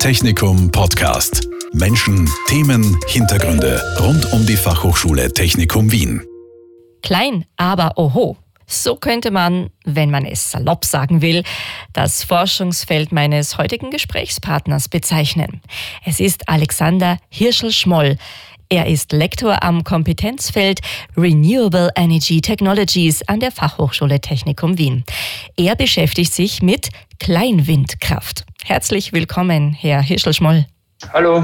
Technikum Podcast. Menschen, Themen, Hintergründe rund um die Fachhochschule Technikum Wien. Klein, aber oho. So könnte man, wenn man es salopp sagen will, das Forschungsfeld meines heutigen Gesprächspartners bezeichnen. Es ist Alexander Hirschel-Schmoll. Er ist Lektor am Kompetenzfeld Renewable Energy Technologies an der Fachhochschule Technikum Wien. Er beschäftigt sich mit Kleinwindkraft. Herzlich willkommen, Herr Hirschel-Schmoll. Hallo.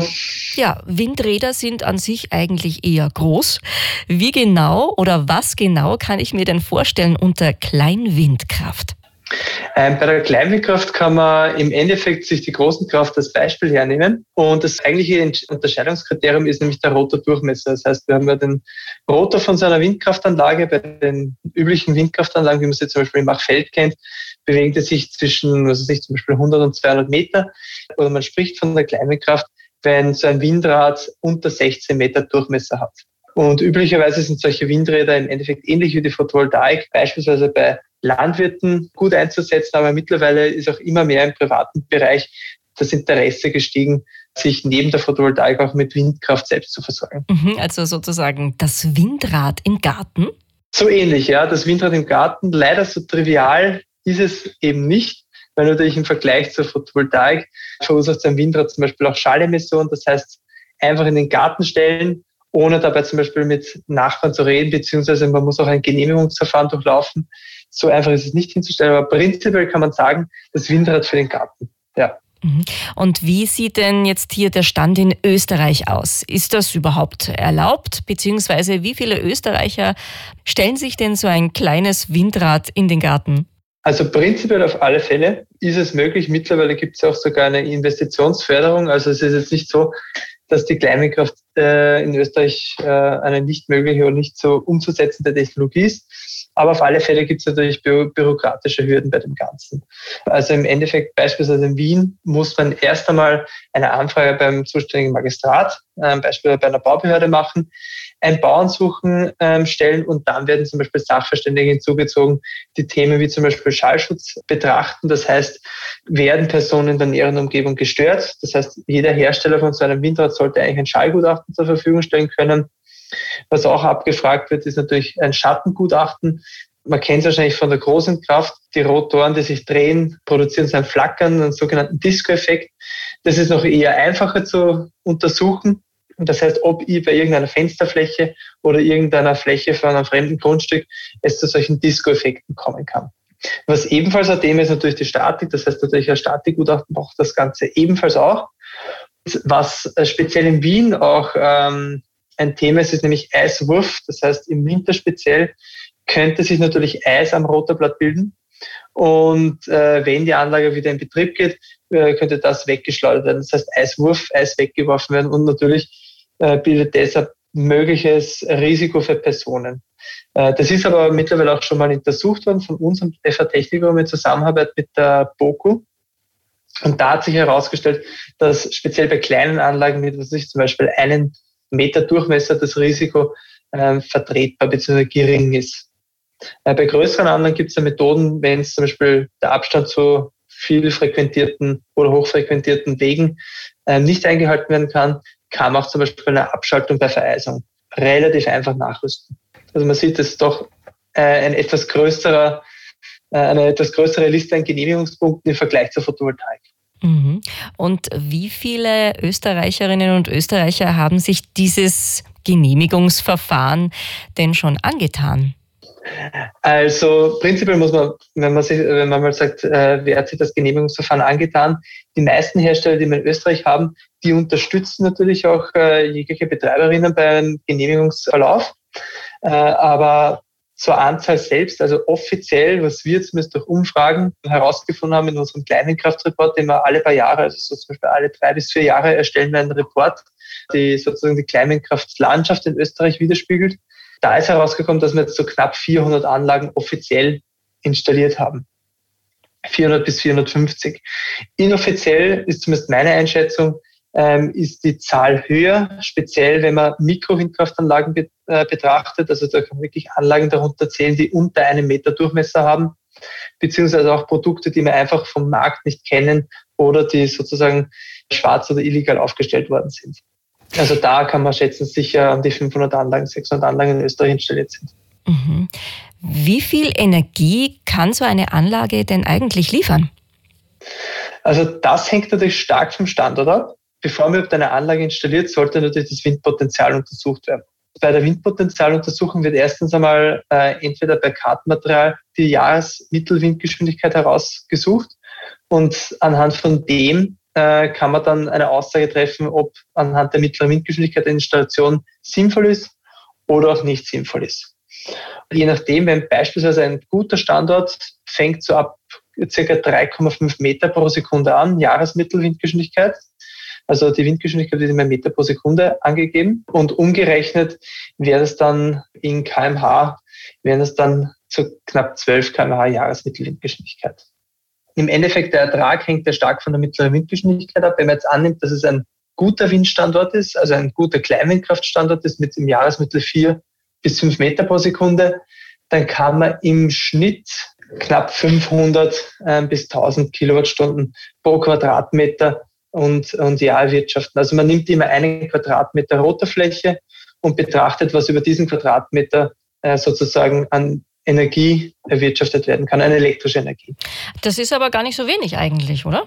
Ja, Windräder sind an sich eigentlich eher groß. Wie genau oder was genau kann ich mir denn vorstellen unter Kleinwindkraft? Ähm, bei der Kleinwindkraft kann man im Endeffekt sich die großen Kraft als Beispiel hernehmen. Und das eigentliche Unterscheidungskriterium ist nämlich der Rotordurchmesser. Das heißt, wir haben ja den Rotor von so einer Windkraftanlage. Bei den üblichen Windkraftanlagen, wie man sie zum Beispiel im Machfeld kennt, bewegt es sich zwischen, was weiß ich, zum Beispiel 100 und 200 Meter. Oder man spricht von der Kleinwindkraft, wenn so ein Windrad unter 16 Meter Durchmesser hat. Und üblicherweise sind solche Windräder im Endeffekt ähnlich wie die Photovoltaik, beispielsweise bei Landwirten gut einzusetzen, aber mittlerweile ist auch immer mehr im privaten Bereich das Interesse gestiegen, sich neben der Photovoltaik auch mit Windkraft selbst zu versorgen. Mhm, also sozusagen das Windrad im Garten? So ähnlich, ja. Das Windrad im Garten. Leider so trivial ist es eben nicht, weil natürlich im Vergleich zur Photovoltaik verursacht ein Windrad zum Beispiel auch Schallemissionen. Das heißt, einfach in den Garten stellen, ohne dabei zum Beispiel mit Nachbarn zu reden, beziehungsweise man muss auch ein Genehmigungsverfahren durchlaufen. So einfach ist es nicht hinzustellen, aber prinzipiell kann man sagen, das Windrad für den Garten. Ja. Mhm. Und wie sieht denn jetzt hier der Stand in Österreich aus? Ist das überhaupt erlaubt? Beziehungsweise wie viele Österreicher stellen sich denn so ein kleines Windrad in den Garten? Also prinzipiell auf alle Fälle ist es möglich. Mittlerweile gibt es auch sogar eine Investitionsförderung. Also es ist jetzt nicht so, dass die Kleinwindkraft äh, in Österreich äh, eine nicht mögliche oder nicht so umzusetzende Technologie ist. Aber auf alle Fälle gibt es natürlich bü bürokratische Hürden bei dem Ganzen. Also im Endeffekt beispielsweise in Wien muss man erst einmal eine Anfrage beim zuständigen Magistrat, äh, beispielsweise bei einer Baubehörde machen, ein Bauernsuchen ähm, stellen und dann werden zum Beispiel Sachverständige hinzugezogen, die Themen wie zum Beispiel Schallschutz betrachten. Das heißt, werden Personen in der näheren Umgebung gestört? Das heißt, jeder Hersteller von so einem Windrad sollte eigentlich ein Schallgutachten zur Verfügung stellen können. Was auch abgefragt wird, ist natürlich ein Schattengutachten. Man kennt es wahrscheinlich von der großen Kraft. Die Rotoren, die sich drehen, produzieren so ein Flackern, einen sogenannten Disco-Effekt. Das ist noch eher einfacher zu untersuchen. Und das heißt, ob ich bei irgendeiner Fensterfläche oder irgendeiner Fläche von einem fremden Grundstück es zu solchen Disco-Effekten kommen kann. Was ebenfalls ein Thema ist natürlich die Statik. Das heißt natürlich, ein Statikgutachten braucht das Ganze ebenfalls auch. Was äh, speziell in Wien auch ähm, ein Thema ist, ist nämlich Eiswurf. Das heißt, im Winter speziell könnte sich natürlich Eis am Rotorblatt bilden. Und äh, wenn die Anlage wieder in Betrieb geht, äh, könnte das weggeschleudert werden. Das heißt, Eiswurf, Eis weggeworfen werden und natürlich äh, bildet deshalb mögliches Risiko für Personen. Äh, das ist aber mittlerweile auch schon mal untersucht worden von unserem FA Technikum in Zusammenarbeit mit der BOKU. Und da hat sich herausgestellt, dass speziell bei kleinen Anlagen ich zum Beispiel einen Meter Durchmesser das Risiko äh, vertretbar bzw. gering ist. Äh, bei größeren Anlagen gibt es ja Methoden, wenn es zum Beispiel der Abstand zu viel frequentierten oder hochfrequentierten Wegen äh, nicht eingehalten werden kann, kann man auch zum Beispiel eine Abschaltung bei Vereisung relativ einfach nachrüsten. Also man sieht, es ist doch äh, ein etwas größerer, äh, eine etwas größere Liste an Genehmigungspunkten im Vergleich zur Photovoltaik. Mhm. Und wie viele Österreicherinnen und Österreicher haben sich dieses Genehmigungsverfahren denn schon angetan? Also prinzipiell muss man, wenn man, sich, wenn man mal sagt, äh, wer hat sich das Genehmigungsverfahren angetan, die meisten Hersteller, die wir in Österreich haben, die unterstützen natürlich auch äh, jegliche Betreiberinnen beim Genehmigungsverlauf. Äh, aber zur Anzahl selbst, also offiziell, was wir zumindest durch Umfragen herausgefunden haben in unserem kleinen Kraftreport, den wir alle paar Jahre, also so zum Beispiel alle drei bis vier Jahre erstellen wir einen Report, die sozusagen die Kleinwindkraftlandschaft in Österreich widerspiegelt. Da ist herausgekommen, dass wir jetzt so knapp 400 Anlagen offiziell installiert haben. 400 bis 450. Inoffiziell ist zumindest meine Einschätzung, ähm, ist die Zahl höher, speziell wenn man Mikrowindkraftanlagen be äh, betrachtet. Also da kann man wirklich Anlagen darunter zählen, die unter einem Meter Durchmesser haben, beziehungsweise auch Produkte, die wir einfach vom Markt nicht kennen oder die sozusagen schwarz oder illegal aufgestellt worden sind. Also da kann man schätzen, sicher an die 500 Anlagen, 600 Anlagen in Österreich installiert sind. Mhm. Wie viel Energie kann so eine Anlage denn eigentlich liefern? Also das hängt natürlich stark vom Standort ab. Bevor man überhaupt eine Anlage installiert, sollte natürlich das Windpotenzial untersucht werden. Bei der Windpotenzialuntersuchung wird erstens einmal äh, entweder bei Kartenmaterial die Jahresmittelwindgeschwindigkeit herausgesucht und anhand von dem äh, kann man dann eine Aussage treffen, ob anhand der mittleren Windgeschwindigkeit eine Installation sinnvoll ist oder auch nicht sinnvoll ist. Je nachdem, wenn beispielsweise ein guter Standort fängt so ab circa 3,5 Meter pro Sekunde an, Jahresmittelwindgeschwindigkeit. Also die Windgeschwindigkeit wird immer Meter pro Sekunde angegeben und umgerechnet wäre es dann in kmh, wären es dann zu knapp 12 kmh Jahresmittelwindgeschwindigkeit. Im Endeffekt der Ertrag hängt ja stark von der mittleren Windgeschwindigkeit ab. Wenn man jetzt annimmt, dass es ein guter Windstandort ist, also ein guter Kleinwindkraftstandort ist mit im Jahresmittel 4 bis 5 Meter pro Sekunde, dann kann man im Schnitt knapp 500 äh, bis 1000 Kilowattstunden pro Quadratmeter und, und Jahr erwirtschaften. Also man nimmt immer einen Quadratmeter roter Fläche und betrachtet, was über diesen Quadratmeter äh, sozusagen an Energie erwirtschaftet werden kann, eine elektrische Energie. Das ist aber gar nicht so wenig eigentlich, oder?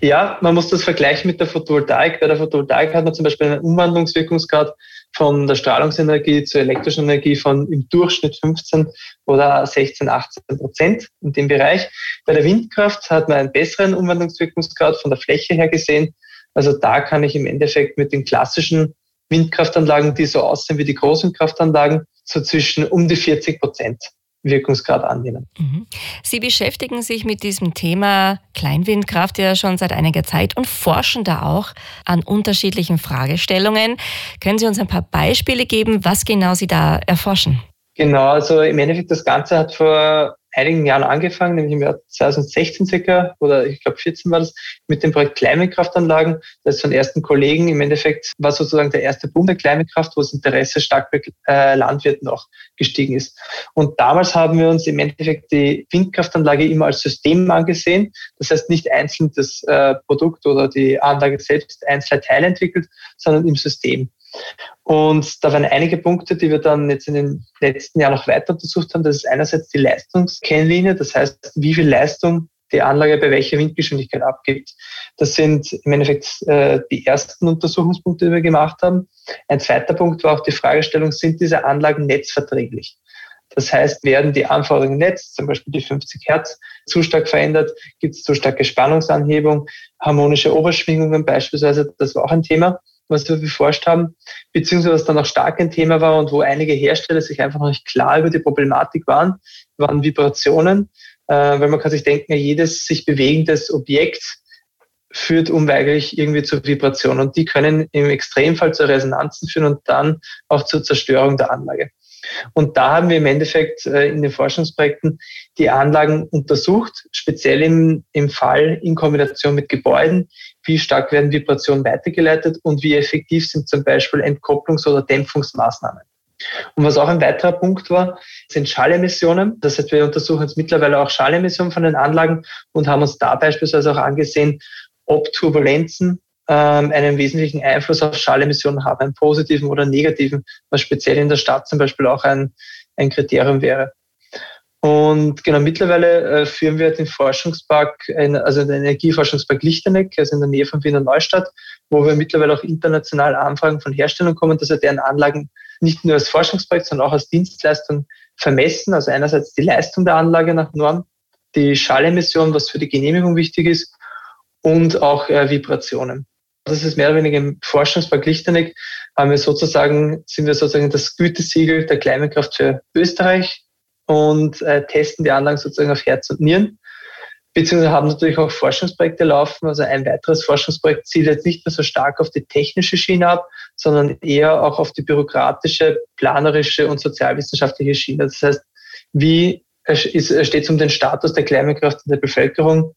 Ja, man muss das vergleichen mit der Photovoltaik. Bei der Photovoltaik hat man zum Beispiel einen Umwandlungswirkungsgrad von der Strahlungsenergie zur elektrischen Energie von im Durchschnitt 15 oder 16, 18 Prozent in dem Bereich. Bei der Windkraft hat man einen besseren Umwandlungswirkungsgrad von der Fläche her gesehen. Also da kann ich im Endeffekt mit den klassischen Windkraftanlagen, die so aussehen wie die großen Kraftanlagen, so zwischen um die 40 Prozent Wirkungsgrad annehmen. Mhm. Sie beschäftigen sich mit diesem Thema Kleinwindkraft ja schon seit einiger Zeit und forschen da auch an unterschiedlichen Fragestellungen. Können Sie uns ein paar Beispiele geben, was genau Sie da erforschen? Genau, also im Endeffekt das Ganze hat vor einigen Jahren angefangen, nämlich im Jahr 2016 circa oder ich glaube 14 war das, mit dem Projekt Kleinwindkraftanlagen. Das ist von ersten Kollegen im Endeffekt war sozusagen der erste Boom der Kleinwindkraft, wo das Interesse stark bei äh, Landwirten auch gestiegen ist. Und damals haben wir uns im Endeffekt die Windkraftanlage immer als System angesehen. Das heißt nicht einzeln das äh, Produkt oder die Anlage selbst einzelne Teile entwickelt, sondern im System. Und da waren einige Punkte, die wir dann jetzt in den letzten Jahren noch weiter untersucht haben. Das ist einerseits die Leistungskennlinie, das heißt, wie viel Leistung die Anlage bei welcher Windgeschwindigkeit abgibt. Das sind im Endeffekt äh, die ersten Untersuchungspunkte, die wir gemacht haben. Ein zweiter Punkt war auch die Fragestellung, sind diese Anlagen netzverträglich? Das heißt, werden die Anforderungen im Netz, zum Beispiel die 50 Hertz, zu stark verändert? Gibt es zu starke Spannungsanhebung, harmonische Oberschwingungen beispielsweise? Das war auch ein Thema was wir beforscht haben, beziehungsweise was dann auch stark ein Thema war und wo einige Hersteller sich einfach noch nicht klar über die Problematik waren, waren Vibrationen. Äh, weil man kann sich denken, jedes sich bewegendes Objekt führt unweigerlich irgendwie zur Vibration und die können im Extremfall zu Resonanzen führen und dann auch zur Zerstörung der Anlage. Und da haben wir im Endeffekt äh, in den Forschungsprojekten die Anlagen untersucht, speziell im, im Fall in Kombination mit Gebäuden, wie stark werden Vibrationen weitergeleitet und wie effektiv sind zum Beispiel Entkopplungs- oder Dämpfungsmaßnahmen. Und was auch ein weiterer Punkt war, sind Schallemissionen. Das heißt, wir untersuchen jetzt mittlerweile auch Schallemissionen von den Anlagen und haben uns da beispielsweise auch angesehen, ob Turbulenzen ähm, einen wesentlichen Einfluss auf Schallemissionen haben, einen positiven oder negativen, was speziell in der Stadt zum Beispiel auch ein, ein Kriterium wäre. Und genau, mittlerweile äh, führen wir den Forschungspark, ein, also den Energieforschungspark Lichteneck, also in der Nähe von Wiener Neustadt, wo wir mittlerweile auch international Anfragen von Herstellern kommen, dass wir deren Anlagen nicht nur als Forschungsprojekt, sondern auch als Dienstleistung vermessen. Also einerseits die Leistung der Anlage nach Norm, die Schallemission, was für die Genehmigung wichtig ist, und auch äh, Vibrationen. Das ist mehr oder weniger im Forschungspark Lichteneck, haben wir sozusagen, sind wir sozusagen das Gütesiegel der Kleinkraft für Österreich und äh, testen die Anlagen sozusagen auf Herz und Nieren. Beziehungsweise haben natürlich auch Forschungsprojekte laufen. Also ein weiteres Forschungsprojekt zielt jetzt nicht mehr so stark auf die technische Schiene ab, sondern eher auch auf die bürokratische, planerische und sozialwissenschaftliche Schiene. Das heißt, wie steht es um den Status der Kleinkraft in der Bevölkerung?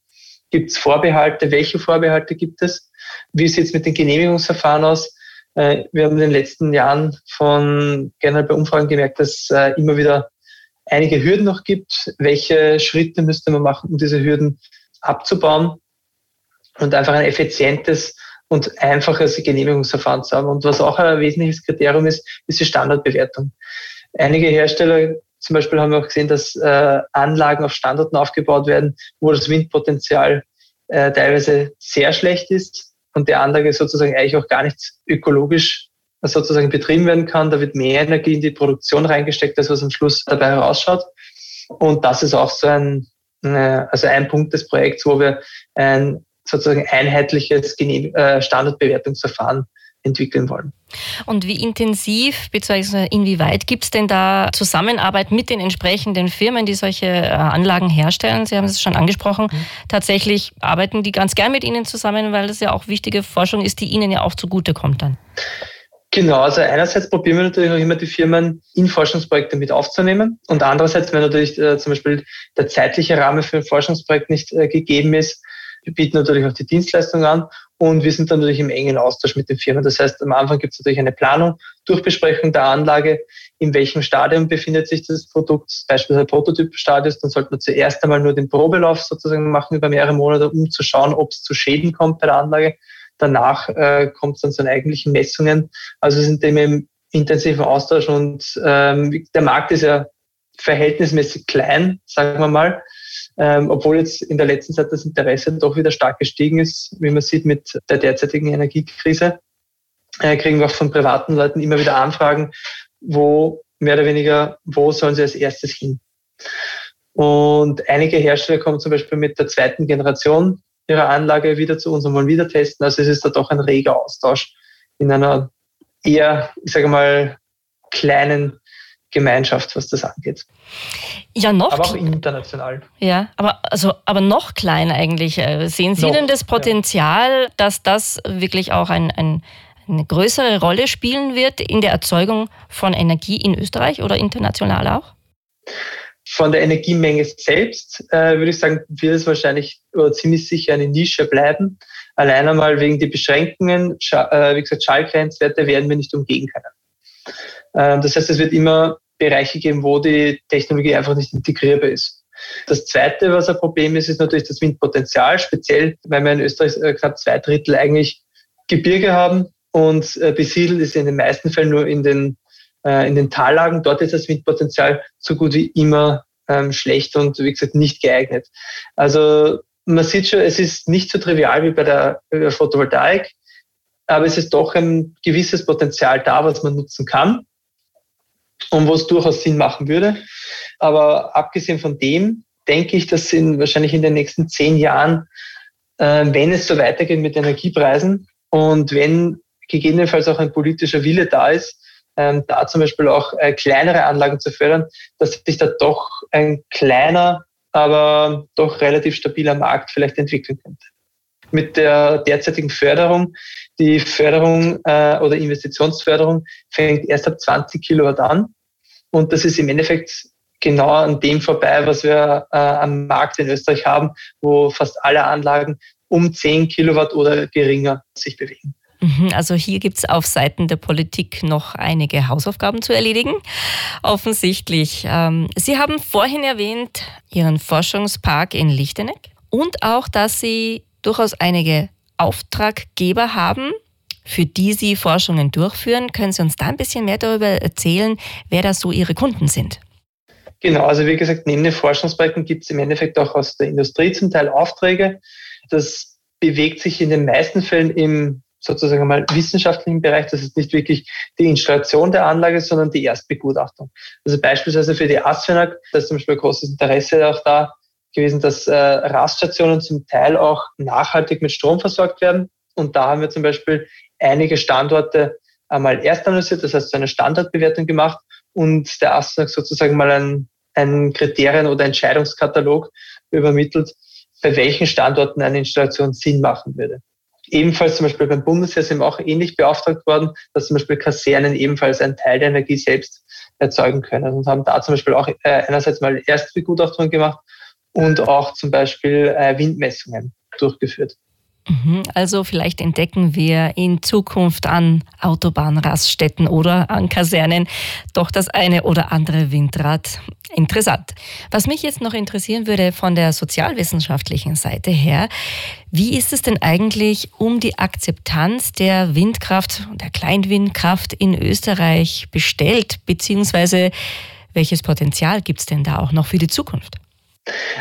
Gibt es Vorbehalte? Welche Vorbehalte gibt es? Wie sieht es mit den Genehmigungsverfahren aus? Äh, wir haben in den letzten Jahren von generell bei Umfragen gemerkt, dass äh, immer wieder einige Hürden noch gibt. Welche Schritte müsste man machen, um diese Hürden abzubauen und einfach ein effizientes und einfaches Genehmigungsverfahren zu haben. Und was auch ein wesentliches Kriterium ist, ist die Standardbewertung. Einige Hersteller zum Beispiel haben wir auch gesehen, dass äh, Anlagen auf Standorten aufgebaut werden, wo das Windpotenzial äh, teilweise sehr schlecht ist und der Anlage sozusagen eigentlich auch gar nicht ökologisch sozusagen betrieben werden kann. Da wird mehr Energie in die Produktion reingesteckt, als was am Schluss dabei herausschaut. Und das ist auch so ein, äh, also ein Punkt des Projekts, wo wir ein sozusagen einheitliches äh, Standardbewertungsverfahren entwickeln wollen. Und wie intensiv bzw. inwieweit gibt es denn da Zusammenarbeit mit den entsprechenden Firmen, die solche äh, Anlagen herstellen? Sie haben es schon angesprochen. Mhm. Tatsächlich arbeiten die ganz gern mit Ihnen zusammen, weil das ja auch wichtige Forschung ist, die Ihnen ja auch zugutekommt dann. Genau, also einerseits probieren wir natürlich auch immer die Firmen in Forschungsprojekte mit aufzunehmen und andererseits, wenn natürlich äh, zum Beispiel der zeitliche Rahmen für ein Forschungsprojekt nicht äh, gegeben ist, wir bieten natürlich auch die Dienstleistung an und wir sind dann natürlich im engen Austausch mit den Firmen. Das heißt, am Anfang gibt es natürlich eine Planung, Durchbesprechung der Anlage, in welchem Stadium befindet sich das Produkt, beispielsweise Prototypstadium, dann sollte man zuerst einmal nur den Probelauf sozusagen machen über mehrere Monate, um zu schauen, ob es zu Schäden kommt bei der Anlage. Danach äh, kommt es dann zu den eigentlichen Messungen. Also sind dem im intensiven Austausch und ähm, der Markt ist ja verhältnismäßig klein, sagen wir mal ähm, obwohl jetzt in der letzten Zeit das Interesse doch wieder stark gestiegen ist, wie man sieht mit der derzeitigen Energiekrise, äh, kriegen wir auch von privaten Leuten immer wieder Anfragen, wo mehr oder weniger, wo sollen sie als erstes hin? Und einige Hersteller kommen zum Beispiel mit der zweiten Generation ihrer Anlage wieder zu uns und wollen wieder testen. Also es ist da doch ein reger Austausch in einer eher, ich sage mal, kleinen Gemeinschaft, was das angeht. Ja, noch. Aber auch international. Ja, aber, also, aber noch kleiner eigentlich. Äh, sehen Sie noch, denn das Potenzial, ja. dass das wirklich auch ein, ein, eine größere Rolle spielen wird in der Erzeugung von Energie in Österreich oder international auch? Von der Energiemenge selbst äh, würde ich sagen, wird es wahrscheinlich oder ziemlich sicher eine Nische bleiben. Allein einmal wegen der Beschränkungen, äh, wie gesagt, Schallgrenzwerte werden wir nicht umgehen können. Ähm, das heißt, es wird immer Bereiche geben, wo die Technologie einfach nicht integrierbar ist. Das Zweite, was ein Problem ist, ist natürlich das Windpotenzial, speziell weil wir in Österreich äh, knapp zwei Drittel eigentlich Gebirge haben und äh, besiedelt ist in den meisten Fällen nur in den, äh, in den Tallagen. Dort ist das Windpotenzial so gut wie immer ähm, schlecht und wie gesagt nicht geeignet. Also man sieht schon, es ist nicht so trivial wie bei der Photovoltaik, aber es ist doch ein gewisses Potenzial da, was man nutzen kann und wo es durchaus Sinn machen würde. Aber abgesehen von dem denke ich, dass in, wahrscheinlich in den nächsten zehn Jahren, äh, wenn es so weitergeht mit Energiepreisen und wenn gegebenenfalls auch ein politischer Wille da ist, ähm, da zum Beispiel auch äh, kleinere Anlagen zu fördern, dass sich da doch ein kleiner, aber doch relativ stabiler Markt vielleicht entwickeln könnte. Mit der derzeitigen Förderung, die Förderung äh, oder Investitionsförderung fängt erst ab 20 Kilowatt an. Und das ist im Endeffekt genau an dem vorbei, was wir äh, am Markt in Österreich haben, wo fast alle Anlagen um 10 Kilowatt oder geringer sich bewegen. Mhm, also hier gibt es auf Seiten der Politik noch einige Hausaufgaben zu erledigen. Offensichtlich. Ähm, Sie haben vorhin erwähnt Ihren Forschungspark in Lichteneck und auch, dass Sie durchaus einige Auftraggeber haben, für die Sie Forschungen durchführen. Können Sie uns da ein bisschen mehr darüber erzählen, wer da so Ihre Kunden sind? Genau, also wie gesagt, neben den Forschungsprojekten gibt es im Endeffekt auch aus der Industrie zum Teil Aufträge. Das bewegt sich in den meisten Fällen im sozusagen mal wissenschaftlichen Bereich. Das ist nicht wirklich die Installation der Anlage, sondern die Erstbegutachtung. Also beispielsweise für die ASFINAG, da ist zum Beispiel großes Interesse auch da gewesen, dass äh, Raststationen zum Teil auch nachhaltig mit Strom versorgt werden. Und da haben wir zum Beispiel einige Standorte einmal erst analysiert, das heißt so eine Standardbewertung gemacht und der ASNAG sozusagen mal ein, ein Kriterien- oder Entscheidungskatalog übermittelt, bei welchen Standorten eine Installation Sinn machen würde. Ebenfalls zum Beispiel beim Bundesheer sind wir auch ähnlich beauftragt worden, dass zum Beispiel Kasernen ebenfalls einen Teil der Energie selbst erzeugen können und haben da zum Beispiel auch äh, einerseits mal Erstbegutachtungen gemacht und auch zum Beispiel äh, Windmessungen durchgeführt. Mhm, also vielleicht entdecken wir in Zukunft an Autobahnraststätten oder an Kasernen doch das eine oder andere Windrad. Interessant. Was mich jetzt noch interessieren würde von der sozialwissenschaftlichen Seite her, wie ist es denn eigentlich um die Akzeptanz der Windkraft, der Kleinwindkraft in Österreich bestellt, beziehungsweise welches Potenzial gibt es denn da auch noch für die Zukunft?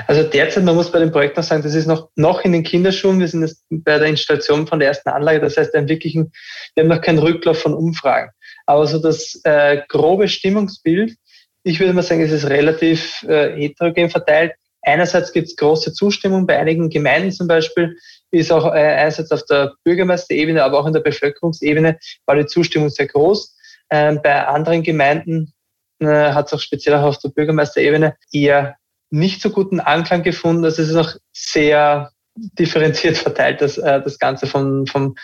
Also derzeit, man muss bei dem Projekt noch sagen, das ist noch, noch in den Kinderschuhen. Wir sind jetzt bei der Installation von der ersten Anlage. Das heißt, wir haben, wir haben noch keinen Rücklauf von Umfragen. Aber so das äh, grobe Stimmungsbild, ich würde mal sagen, es ist relativ äh, heterogen verteilt. Einerseits gibt es große Zustimmung bei einigen Gemeinden zum Beispiel, ist auch äh, einerseits auf der Bürgermeisterebene, aber auch in der Bevölkerungsebene war die Zustimmung sehr groß. Ähm, bei anderen Gemeinden äh, hat es auch speziell auch auf der Bürgermeisterebene eher nicht so guten Anklang gefunden. Also es ist noch sehr differenziert verteilt, das, äh, das Ganze von, von,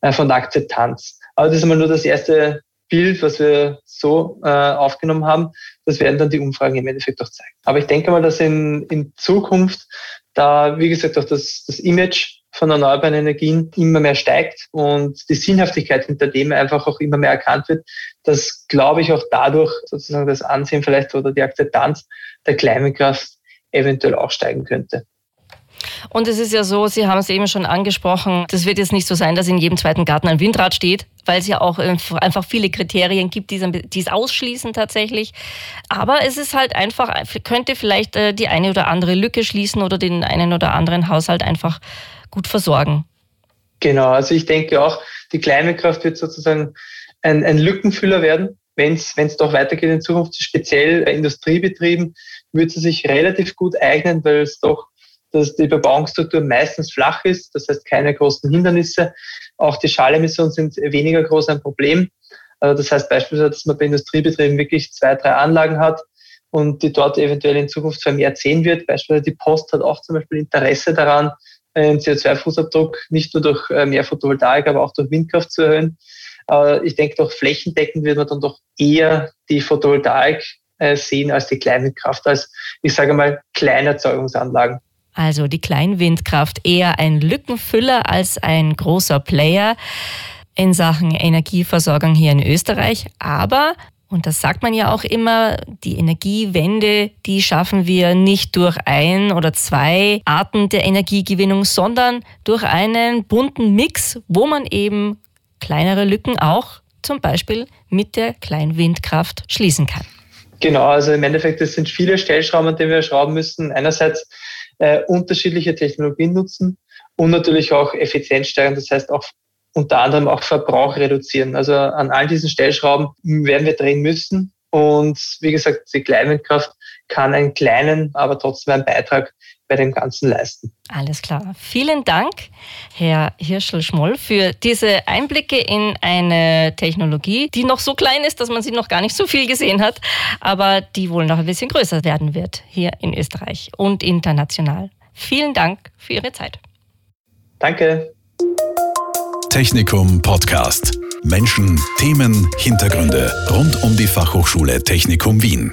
äh, von der Akzeptanz. Aber das ist einmal nur das erste Bild, was wir so äh, aufgenommen haben. Das werden dann die Umfragen im Endeffekt auch zeigen. Aber ich denke mal, dass in, in Zukunft da, wie gesagt, auch das, das Image von erneuerbaren Energien immer mehr steigt und die Sinnhaftigkeit hinter dem einfach auch immer mehr erkannt wird, dass, glaube ich, auch dadurch sozusagen das Ansehen vielleicht oder die Akzeptanz der Kleinkraft eventuell auch steigen könnte. Und es ist ja so, Sie haben es eben schon angesprochen, das wird jetzt nicht so sein, dass in jedem zweiten Garten ein Windrad steht, weil es ja auch einfach viele Kriterien gibt, die es ausschließen tatsächlich. Aber es ist halt einfach, könnte vielleicht äh, die eine oder andere Lücke schließen oder den einen oder anderen Haushalt einfach gut versorgen. Genau, also ich denke auch, die Kleinkraft wird sozusagen ein, ein Lückenfüller werden, wenn es doch weitergeht in Zukunft, speziell Industriebetrieben, wird sie sich relativ gut eignen, weil es doch dass die Bebauungsstruktur meistens flach ist, das heißt keine großen Hindernisse. Auch die Schalemissionen sind weniger groß ein Problem. Also das heißt beispielsweise, dass man bei Industriebetrieben wirklich zwei, drei Anlagen hat und die dort eventuell in Zukunft vermehrt sehen wird. Beispielsweise die Post hat auch zum Beispiel Interesse daran, einen CO2-Fußabdruck nicht nur durch äh, mehr Photovoltaik, aber auch durch Windkraft zu erhöhen. Ich denke, doch flächendeckend wird man dann doch eher die Photovoltaik äh, sehen als die Kleinwindkraft, als ich sage mal Kleinerzeugungsanlagen. Also die Kleinwindkraft eher ein Lückenfüller als ein großer Player in Sachen Energieversorgung hier in Österreich. Aber und das sagt man ja auch immer, die Energiewende, die schaffen wir nicht durch ein oder zwei Arten der Energiegewinnung, sondern durch einen bunten Mix, wo man eben kleinere Lücken auch zum Beispiel mit der Kleinwindkraft schließen kann. Genau, also im Endeffekt, es sind viele Stellschrauben, an denen wir schrauben müssen. Einerseits äh, unterschiedliche Technologien nutzen und natürlich auch Effizienz steigern, das heißt auch unter anderem auch Verbrauch reduzieren. Also an all diesen Stellschrauben werden wir drehen müssen. Und wie gesagt, die Kleinwindkraft kann einen kleinen, aber trotzdem einen Beitrag bei dem Ganzen leisten. Alles klar. Vielen Dank, Herr Hirschel-Schmoll, für diese Einblicke in eine Technologie, die noch so klein ist, dass man sie noch gar nicht so viel gesehen hat, aber die wohl noch ein bisschen größer werden wird hier in Österreich und international. Vielen Dank für Ihre Zeit. Danke. Technikum Podcast. Menschen, Themen, Hintergründe rund um die Fachhochschule Technikum Wien.